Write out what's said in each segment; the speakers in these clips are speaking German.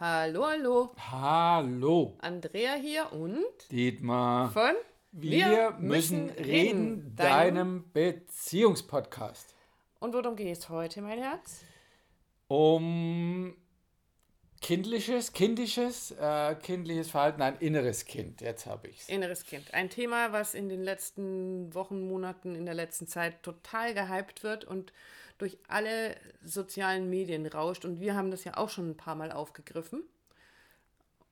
Hallo, hallo. Hallo. Andrea hier und Dietmar. von Wir, müssen reden, deinem Beziehungspodcast. Und worum geht es heute, mein Herz? Um kindliches, kindisches, äh, kindliches Verhalten, ein inneres Kind. Jetzt habe ich's. Inneres Kind. Ein Thema, was in den letzten Wochen, Monaten, in der letzten Zeit total gehypt wird und durch alle sozialen Medien rauscht. Und wir haben das ja auch schon ein paar Mal aufgegriffen.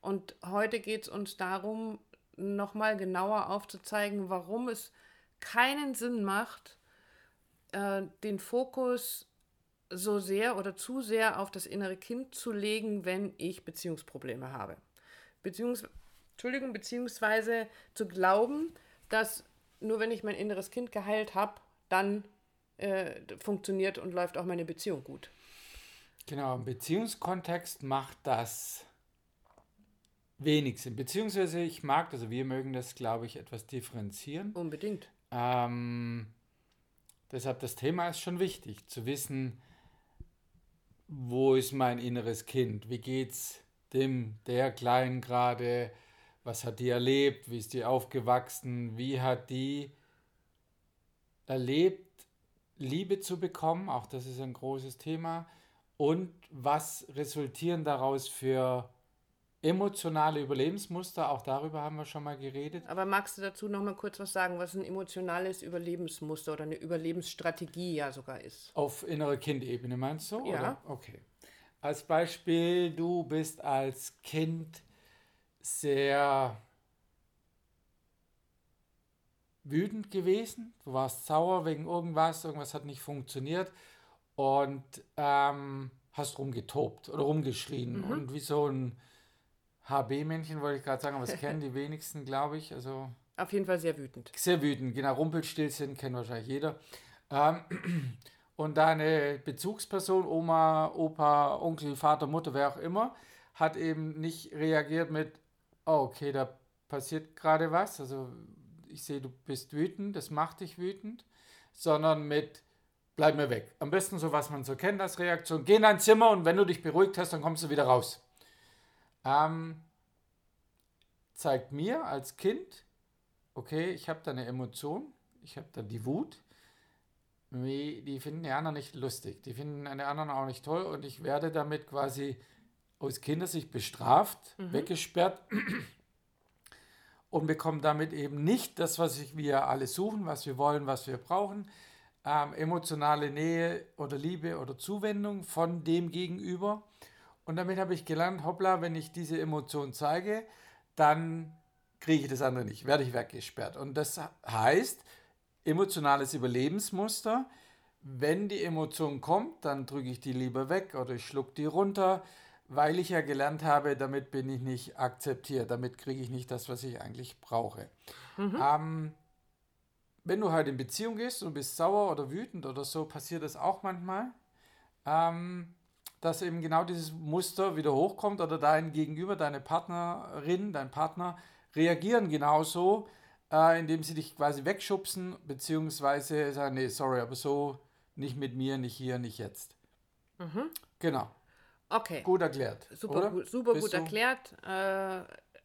Und heute geht es uns darum, nochmal genauer aufzuzeigen, warum es keinen Sinn macht, äh, den Fokus so sehr oder zu sehr auf das innere Kind zu legen, wenn ich Beziehungsprobleme habe. Beziehungs Entschuldigung, beziehungsweise zu glauben, dass nur wenn ich mein inneres Kind geheilt habe, dann äh, funktioniert und läuft auch meine Beziehung gut. Genau, im Beziehungskontext macht das wenig Sinn. Beziehungsweise ich mag das, also wir mögen das, glaube ich, etwas differenzieren. Unbedingt. Ähm, deshalb das Thema ist schon wichtig, zu wissen, wo ist mein inneres Kind? Wie geht's dem, der Kleinen gerade? Was hat die erlebt? Wie ist die aufgewachsen? Wie hat die erlebt, Liebe zu bekommen? Auch das ist ein großes Thema. Und was resultieren daraus für emotionale Überlebensmuster? Auch darüber haben wir schon mal geredet. Aber magst du dazu noch mal kurz was sagen, was ein emotionales Überlebensmuster oder eine Überlebensstrategie ja sogar ist? Auf innerer Kindebene meinst du? Ja. Oder? Okay. Als Beispiel, du bist als Kind sehr wütend gewesen. Du warst sauer wegen irgendwas, irgendwas hat nicht funktioniert und ähm, hast rumgetobt oder rumgeschrien. Und wie so ein HB-Männchen wollte ich gerade sagen, aber das kennen die wenigsten, glaube ich. Also Auf jeden Fall sehr wütend. sehr wütend, genau, Rumpelstilzchen kennt wahrscheinlich jeder. Ähm, und deine Bezugsperson, Oma, Opa, Onkel, Vater, Mutter, wer auch immer, hat eben nicht reagiert mit, oh, okay, da passiert gerade was. Also ich sehe, du bist wütend, das macht dich wütend, sondern mit, bleib mir weg. Am besten so, was man so kennt als Reaktion, geh in dein Zimmer und wenn du dich beruhigt hast, dann kommst du wieder raus. Ähm, zeigt mir als Kind, okay, ich habe da eine Emotion, ich habe da die Wut, wie- die finden die anderen nicht lustig, die finden die anderen auch nicht toll und ich werde damit quasi aus Kindersicht bestraft, weggesperrt und bekomme damit eben nicht das, was wir alle suchen, was wir wollen, was wir brauchen, ähm, emotionale Nähe oder Liebe oder Zuwendung von dem Gegenüber. Und damit habe ich gelernt, hoppla, wenn ich diese Emotion zeige, dann kriege ich das andere nicht, werde ich weggesperrt. Und das heißt, emotionales Überlebensmuster, wenn die Emotion kommt, dann drücke ich die lieber weg oder ich schluck die runter, weil ich ja gelernt habe, damit bin ich nicht akzeptiert, damit kriege ich nicht das, was ich eigentlich brauche. Ähm, wenn du halt in Beziehung gehst und bist sauer oder wütend oder so, passiert das auch manchmal, ähm, dass eben genau dieses Muster wieder hochkommt oder dein Gegenüber, deine Partnerin, dein Partner reagieren genauso, äh, indem sie dich quasi wegschubsen, beziehungsweise sagen, nee, sorry, aber so nicht mit mir, nicht hier, nicht jetzt. Genau, Okay. gut erklärt. Super, oder? gut, super Bist gut erklärt. Äh,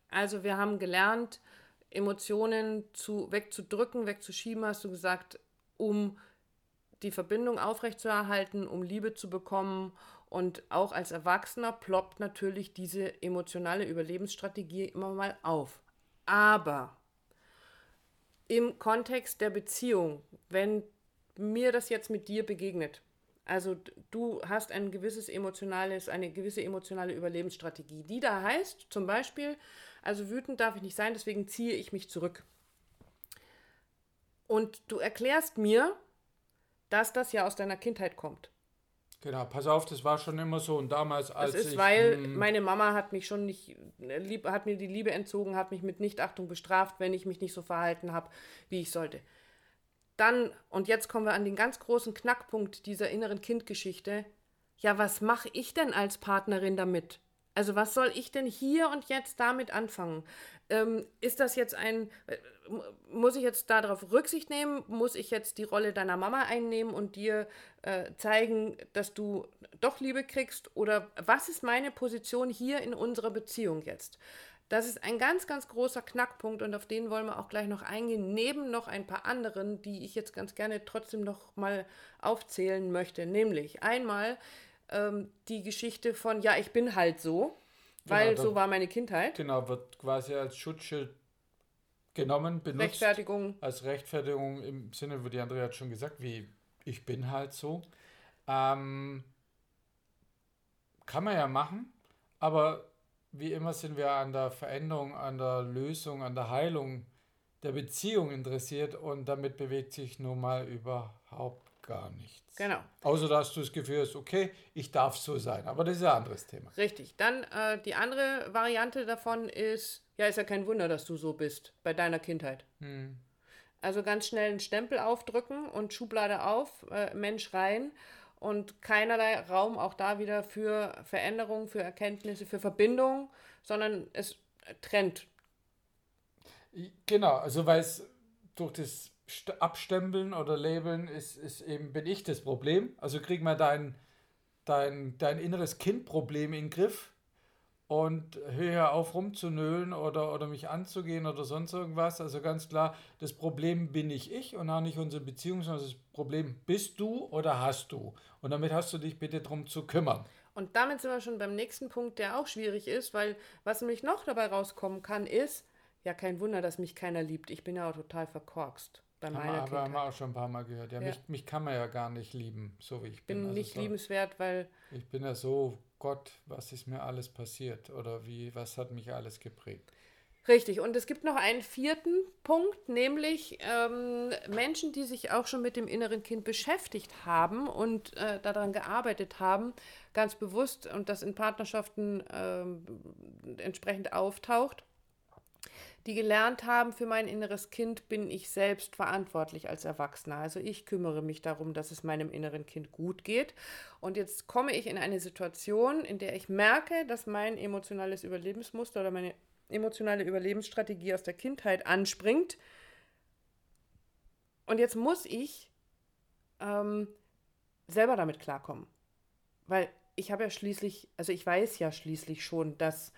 also wir haben gelernt, Emotionen zu, wegzudrücken, wegzuschieben, hast du gesagt, um die Verbindung aufrechtzuerhalten, um Liebe zu bekommen. Und auch als Erwachsener ploppt natürlich diese emotionale Überlebensstrategie immer mal auf. Aber im Kontext der Beziehung, wenn mir das jetzt mit dir begegnet, also du hast ein gewisses emotionales, eine gewisse emotionale Überlebensstrategie, die da heißt, zum Beispiel, also wütend darf ich nicht sein, deswegen ziehe ich mich zurück. Und du erklärst mir, dass das ja aus deiner Kindheit kommt. Genau, pass auf, das war schon immer so und damals, als Das ist, ich... weil hm, meine Mama hat mich schon nicht, äh, lieb, hat mir die Liebe entzogen, hat mich mit Nichtachtung bestraft, wenn ich mich nicht so verhalten habe, wie ich sollte. Dann, und jetzt kommen wir an den ganz großen Knackpunkt dieser inneren Kindgeschichte. Ja, was mache ich denn als Partnerin damit? Also was soll ich denn hier und jetzt damit anfangen? Ähm, ist das jetzt ein, äh, muss ich jetzt darauf Rücksicht nehmen? Muss ich jetzt die Rolle deiner Mama einnehmen und dir äh, zeigen, dass du doch Liebe kriegst? Oder was ist meine Position hier in unserer Beziehung jetzt? Das ist ein ganz, ganz großer Knackpunkt und auf den wollen wir auch gleich noch eingehen, neben noch ein paar anderen, die ich jetzt ganz gerne trotzdem noch mal aufzählen möchte. Nämlich einmal ähm, die Geschichte von, ja, ich bin halt so, weil genau, so war meine Kindheit. Genau, wird quasi als Schutzschild genommen, benutzt. Rechtfertigung. Als Rechtfertigung im Sinne, wie die Andrea hat schon gesagt, wie ich bin halt so. Ähm, kann man ja machen, aber wie immer sind wir an der Veränderung, an der Lösung, an der Heilung der Beziehung interessiert und damit bewegt sich nun mal überhaupt gar nichts. Genau. Außer dass du das Gefühl hast, okay, ich darf so sein. Aber das ist ein anderes Thema. Richtig. Dann äh, die andere Variante davon ist, ja, ist ja kein Wunder, dass du so bist bei deiner Kindheit. Hm. Also ganz schnell einen Stempel aufdrücken und Schublade auf, äh, Mensch rein und keinerlei Raum auch da wieder für Veränderungen, für Erkenntnisse, für Verbindung, sondern es trennt. Genau, also weil es durch das Abstempeln oder Labeln ist, ist eben, bin ich das Problem. Also krieg mal dein, dein, dein inneres Kindproblem in den Griff und höre auf rumzunölen oder, oder mich anzugehen oder sonst irgendwas. Also ganz klar, das Problem bin nicht ich und auch nicht unsere Beziehung, sondern das Problem bist du oder hast du. Und damit hast du dich bitte darum zu kümmern. Und damit sind wir schon beim nächsten Punkt, der auch schwierig ist, weil was nämlich noch dabei rauskommen kann, ist, ja, kein Wunder, dass mich keiner liebt. Ich bin ja auch total verkorkst bei meiner haben wir, haben wir auch schon ein paar Mal gehört. Ja, ja. Mich, mich kann man ja gar nicht lieben, so wie ich bin. bin also nicht so, liebenswert, weil... Ich bin ja so, Gott, was ist mir alles passiert? Oder wie, was hat mich alles geprägt? Richtig, und es gibt noch einen vierten Punkt, nämlich ähm, Menschen, die sich auch schon mit dem inneren Kind beschäftigt haben und äh, daran gearbeitet haben, ganz bewusst und das in Partnerschaften äh, entsprechend auftaucht die gelernt haben, für mein inneres Kind bin ich selbst verantwortlich als Erwachsener. Also ich kümmere mich darum, dass es meinem inneren Kind gut geht. Und jetzt komme ich in eine Situation, in der ich merke, dass mein emotionales Überlebensmuster oder meine emotionale Überlebensstrategie aus der Kindheit anspringt. Und jetzt muss ich ähm, selber damit klarkommen. Weil ich habe ja schließlich, also ich weiß ja schließlich schon, dass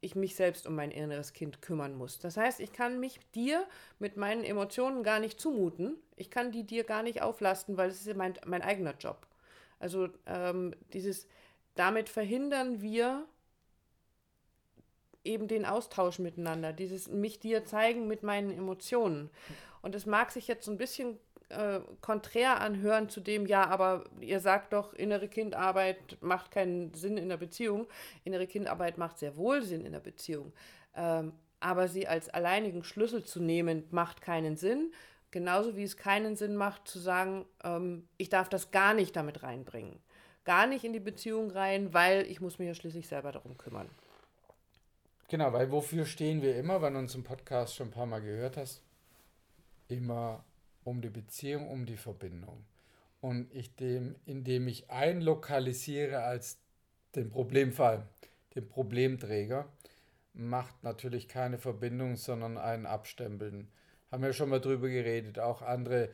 ich mich selbst um mein inneres Kind kümmern muss. Das heißt, ich kann mich dir mit meinen Emotionen gar nicht zumuten. Ich kann die dir gar nicht auflasten, weil es ist mein, mein eigener Job. Also ähm, dieses, damit verhindern wir eben den Austausch miteinander, dieses mich dir zeigen mit meinen Emotionen. Und es mag sich jetzt so ein bisschen äh, konträr anhören zu dem, ja, aber ihr sagt doch, innere Kindarbeit macht keinen Sinn in der Beziehung. Innere Kindarbeit macht sehr wohl Sinn in der Beziehung. Ähm, aber sie als alleinigen Schlüssel zu nehmen, macht keinen Sinn. Genauso wie es keinen Sinn macht, zu sagen, ähm, ich darf das gar nicht damit reinbringen. Gar nicht in die Beziehung rein, weil ich muss mich ja schließlich selber darum kümmern. Genau, weil wofür stehen wir immer, wenn du uns im Podcast schon ein paar Mal gehört hast? Immer um die Beziehung, um die Verbindung. Und ich dem, indem ich einlokalisiere als den Problemfall, den Problemträger, macht natürlich keine Verbindung, sondern ein Abstempeln. Haben wir schon mal drüber geredet, auch andere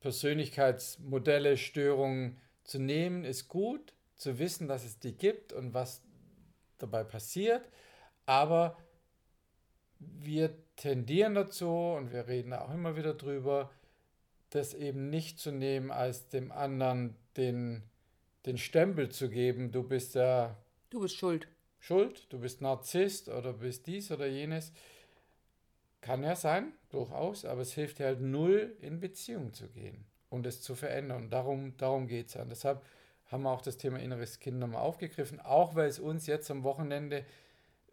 Persönlichkeitsmodelle, Störungen zu nehmen, ist gut, zu wissen, dass es die gibt und was dabei passiert, aber wir tendieren dazu, und wir reden auch immer wieder drüber, das eben nicht zu nehmen, als dem anderen den, den Stempel zu geben, du bist ja. Du bist schuld. Schuld, du bist Narzisst oder bist dies oder jenes. Kann ja sein, durchaus, aber es hilft dir halt null, in Beziehung zu gehen und es zu verändern. Darum, darum geht es ja. Und deshalb haben wir auch das Thema inneres Kind nochmal aufgegriffen, auch weil es uns jetzt am Wochenende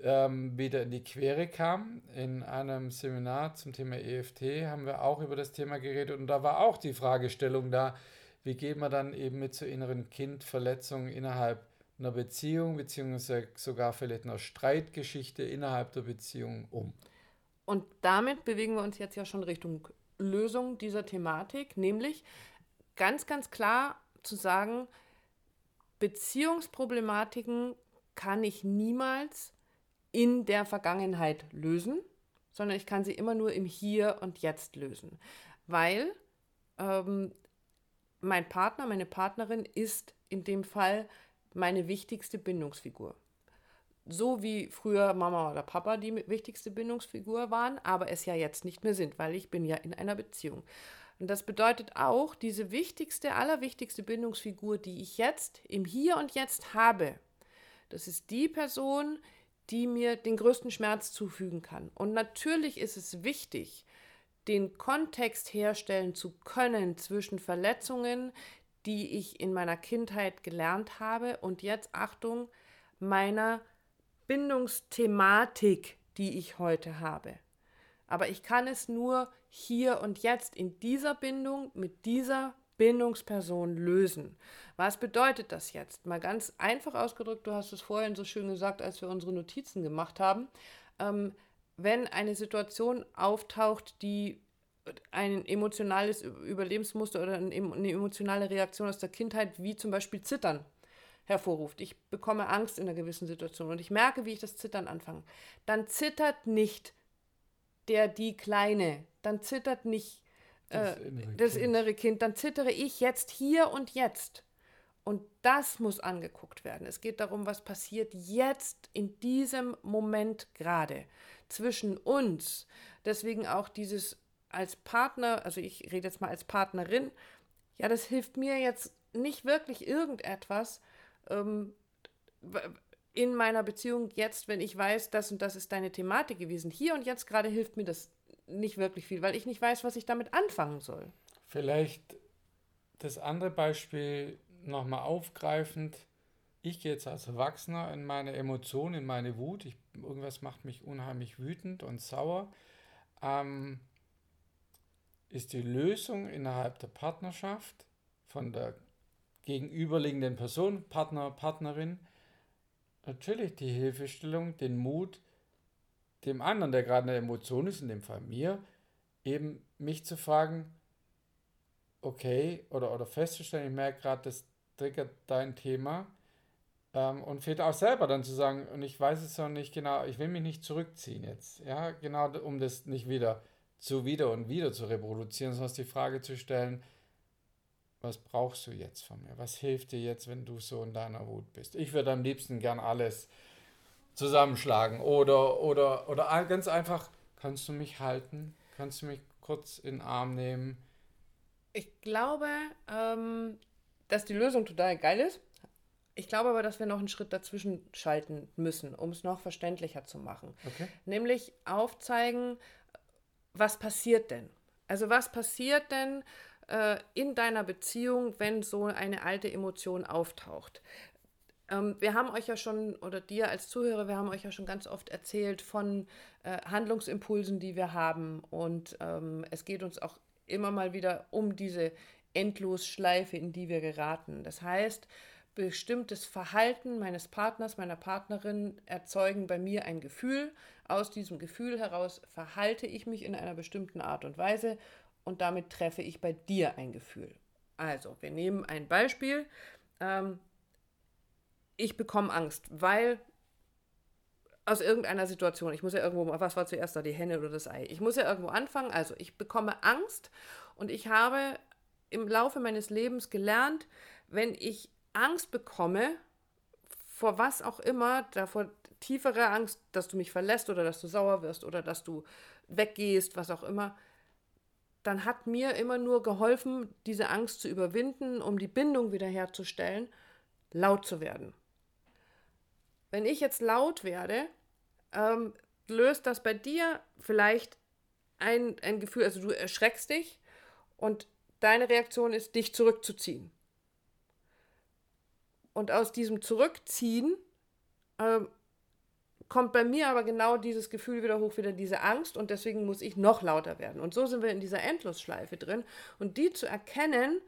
ähm, wieder in die Quere kam. In einem Seminar zum Thema EFT haben wir auch über das Thema geredet und da war auch die Fragestellung da, wie geht man dann eben mit so inneren Kindverletzungen innerhalb einer Beziehung beziehungsweise sogar vielleicht einer Streitgeschichte innerhalb der Beziehung um. Und damit bewegen wir uns jetzt ja schon Richtung Lösung dieser Thematik, nämlich ganz, ganz klar zu sagen, Beziehungsproblematiken kann ich niemals in der Vergangenheit lösen, sondern ich kann sie immer nur im Hier und Jetzt lösen. Weil ähm, mein Partner, meine Partnerin ist in dem Fall meine wichtigste Bindungsfigur. So wie früher Mama oder Papa die wichtigste Bindungsfigur waren, aber es ja jetzt nicht mehr sind, weil ich bin ja in einer Beziehung. Und das bedeutet auch, diese wichtigste, allerwichtigste Bindungsfigur, die ich jetzt im Hier und Jetzt habe, das ist die Person, die mir den größten Schmerz zufügen kann. Und natürlich ist es wichtig, den Kontext herstellen zu können zwischen Verletzungen, die ich in meiner Kindheit gelernt habe und jetzt, Achtung, meiner Bindungsthematik, die ich heute habe. Aber ich kann es nur hier und jetzt in dieser Bindung mit dieser Bindungsperson lösen. Was bedeutet das jetzt? Mal ganz einfach ausgedrückt, du hast es vorhin so schön gesagt, als wir unsere Notizen gemacht haben. Ähm, wenn eine Situation auftaucht, die ein emotionales Überlebensmuster oder eine emotionale Reaktion aus der Kindheit, wie zum Beispiel Zittern, hervorruft. Ich bekomme Angst in einer gewissen Situation und ich merke, wie ich das Zittern anfange. Dann zittert nicht der, die Kleine, dann zittert nicht äh, das, innere, das kind. innere Kind, dann zittere ich jetzt hier und jetzt. Und das muss angeguckt werden. Es geht darum, was passiert jetzt in diesem Moment gerade zwischen uns. Deswegen auch dieses als Partner, also ich rede jetzt mal als Partnerin, ja, das hilft mir jetzt nicht wirklich irgendetwas ähm, in meiner Beziehung jetzt, wenn ich weiß, das und das ist deine Thematik gewesen. Hier und jetzt gerade hilft mir das nicht wirklich viel, weil ich nicht weiß, was ich damit anfangen soll. Vielleicht das andere Beispiel nochmal aufgreifend, ich gehe jetzt als Erwachsener in meine Emotionen, in meine Wut, ich, irgendwas macht mich unheimlich wütend und sauer, ähm, ist die Lösung innerhalb der Partnerschaft von der gegenüberliegenden Person, Partner, Partnerin, natürlich die Hilfestellung, den Mut, dem anderen, der gerade eine Emotion ist, in dem Fall mir, eben mich zu fragen, okay, oder, oder festzustellen, ich merke gerade, das triggert dein Thema. Ähm, und vielleicht auch selber dann zu sagen, und ich weiß es noch nicht genau, ich will mich nicht zurückziehen jetzt. Ja, genau, um das nicht wieder zu wieder und wieder zu reproduzieren, sondern die Frage zu stellen, was brauchst du jetzt von mir? Was hilft dir jetzt, wenn du so in deiner Wut bist? Ich würde am liebsten gern alles zusammenschlagen oder, oder, oder ganz einfach, kannst du mich halten? Kannst du mich kurz in den Arm nehmen? Ich glaube, ähm, dass die Lösung total geil ist. Ich glaube aber, dass wir noch einen Schritt dazwischen schalten müssen, um es noch verständlicher zu machen. Okay. Nämlich aufzeigen, was passiert denn? Also was passiert denn äh, in deiner Beziehung, wenn so eine alte Emotion auftaucht? Ähm, wir haben euch ja schon, oder dir als Zuhörer, wir haben euch ja schon ganz oft erzählt von äh, Handlungsimpulsen, die wir haben. Und ähm, es geht uns auch immer mal wieder um diese Endlosschleife, in die wir geraten. Das heißt, bestimmtes Verhalten meines Partners, meiner Partnerin erzeugen bei mir ein Gefühl. Aus diesem Gefühl heraus verhalte ich mich in einer bestimmten Art und Weise und damit treffe ich bei dir ein Gefühl. Also, wir nehmen ein Beispiel. Ähm, ich bekomme Angst, weil aus irgendeiner Situation, ich muss ja irgendwo, was war zuerst da, die Henne oder das Ei? Ich muss ja irgendwo anfangen. Also, ich bekomme Angst und ich habe im Laufe meines Lebens gelernt, wenn ich Angst bekomme, vor was auch immer, davor tiefere Angst, dass du mich verlässt oder dass du sauer wirst oder dass du weggehst, was auch immer, dann hat mir immer nur geholfen, diese Angst zu überwinden, um die Bindung wiederherzustellen, laut zu werden. Wenn ich jetzt laut werde, ähm, löst das bei dir vielleicht ein, ein Gefühl, also du erschreckst dich und deine Reaktion ist, dich zurückzuziehen. Und aus diesem Zurückziehen ähm, kommt bei mir aber genau dieses Gefühl wieder hoch, wieder diese Angst und deswegen muss ich noch lauter werden. Und so sind wir in dieser Endlosschleife drin und die zu erkennen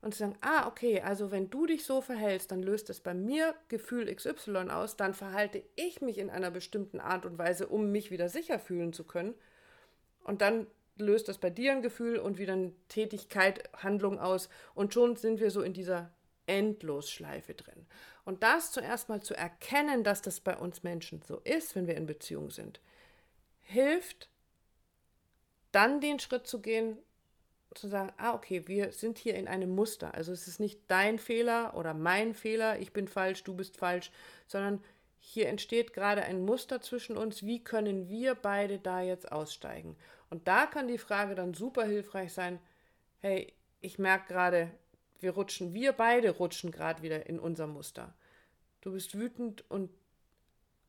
und zu sagen, ah, okay, also wenn du dich so verhältst, dann löst es bei mir Gefühl XY aus, dann verhalte ich mich in einer bestimmten Art und Weise, um mich wieder sicher fühlen zu können. Und dann löst das bei dir ein Gefühl und wieder eine Tätigkeit, Handlung aus und schon sind wir so in dieser Endlosschleife drin. Und das zuerst mal zu erkennen, dass das bei uns Menschen so ist, wenn wir in Beziehung sind, hilft dann den Schritt zu gehen, zu sagen, ah, okay, wir sind hier in einem Muster. Also es ist nicht dein Fehler oder mein Fehler, ich bin falsch, du bist falsch, sondern hier entsteht gerade ein Muster zwischen uns. Wie können wir beide da jetzt aussteigen? Und da kann die Frage dann super hilfreich sein, hey, ich merke gerade, wir rutschen, wir beide rutschen gerade wieder in unser Muster. Du bist wütend und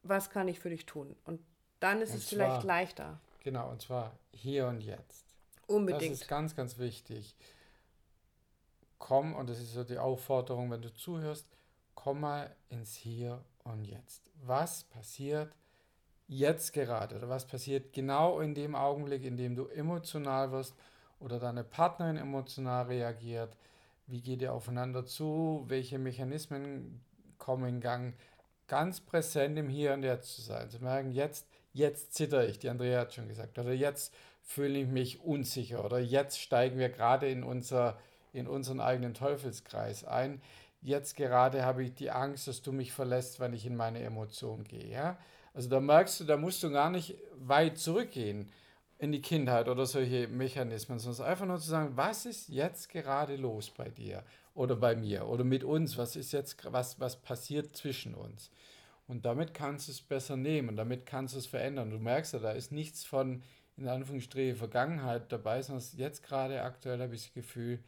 was kann ich für dich tun? Und dann ist und es zwar, vielleicht leichter. Genau, und zwar hier und jetzt. Unbedingt. Das ist ganz, ganz wichtig. Komm, und das ist so die Aufforderung, wenn du zuhörst, komm mal ins Hier und Jetzt. Was passiert jetzt gerade oder was passiert genau in dem Augenblick, in dem du emotional wirst oder deine Partnerin emotional reagiert? Wie geht ihr aufeinander zu? Welche Mechanismen kommen in Gang? Ganz präsent im Hier und Jetzt zu sein. Zu merken, jetzt jetzt zitter ich, die Andrea hat schon gesagt, oder jetzt fühle ich mich unsicher, oder jetzt steigen wir gerade in, unser, in unseren eigenen Teufelskreis ein. Jetzt gerade habe ich die Angst, dass du mich verlässt, wenn ich in meine Emotionen gehe. Ja? Also da merkst du, da musst du gar nicht weit zurückgehen in die Kindheit oder solche Mechanismen, sondern einfach nur zu sagen, was ist jetzt gerade los bei dir oder bei mir oder mit uns, was ist jetzt, was, was passiert zwischen uns. Und damit kannst du es besser nehmen, damit kannst du es verändern. Du merkst ja, da ist nichts von, in Anführungsstrichen, Vergangenheit dabei, sondern jetzt gerade aktuell habe ich das Gefühl,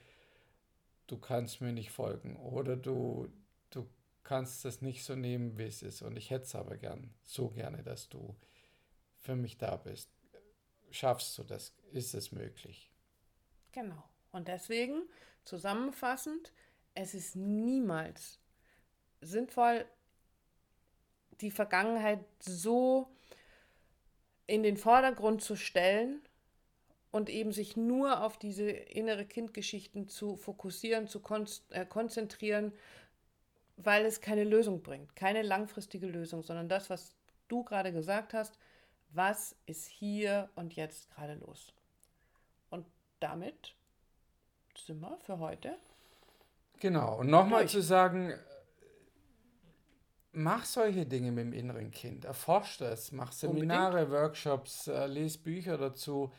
du kannst mir nicht folgen oder du, du kannst das nicht so nehmen, wie es ist. Und ich hätte es aber gern, so gerne, dass du für mich da bist. Schaffst du das? Ist es möglich? Genau. Und deswegen, zusammenfassend, es ist niemals sinnvoll, die Vergangenheit so in den Vordergrund zu stellen und eben sich nur auf diese innere Kindgeschichten zu fokussieren, zu äh, konzentrieren, weil es keine Lösung bringt, keine langfristige Lösung, sondern das, was du gerade gesagt hast, was ist hier und jetzt gerade los? Und damit sind wir für heute. Genau, und nochmal zu sagen, mach solche Dinge mit dem inneren Kind. Erforsch das, mach Seminare, Unbedingt. Workshops, äh, les Bücher dazu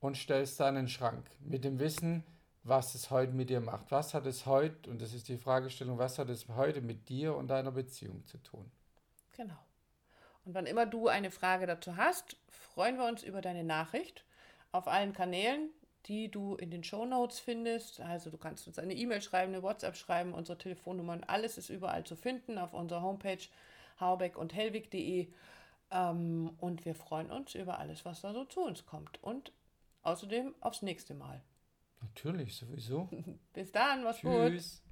und stell es da in den Schrank mit dem Wissen, was es heute mit dir macht. Was hat es heute, und das ist die Fragestellung, was hat es heute mit dir und deiner Beziehung zu tun? Genau. Und wann immer du eine Frage dazu hast, freuen wir uns über deine Nachricht auf allen Kanälen die du in den Show Notes findest. Also du kannst uns eine E-Mail schreiben, eine WhatsApp schreiben, unsere Telefonnummern, alles ist überall zu finden auf unserer Homepage haubeck und hellwig.de. Ähm, und wir freuen uns über alles, was da so zu uns kommt. Und außerdem aufs nächste Mal. Natürlich, sowieso. Bis dann, mach's Tschüss. gut.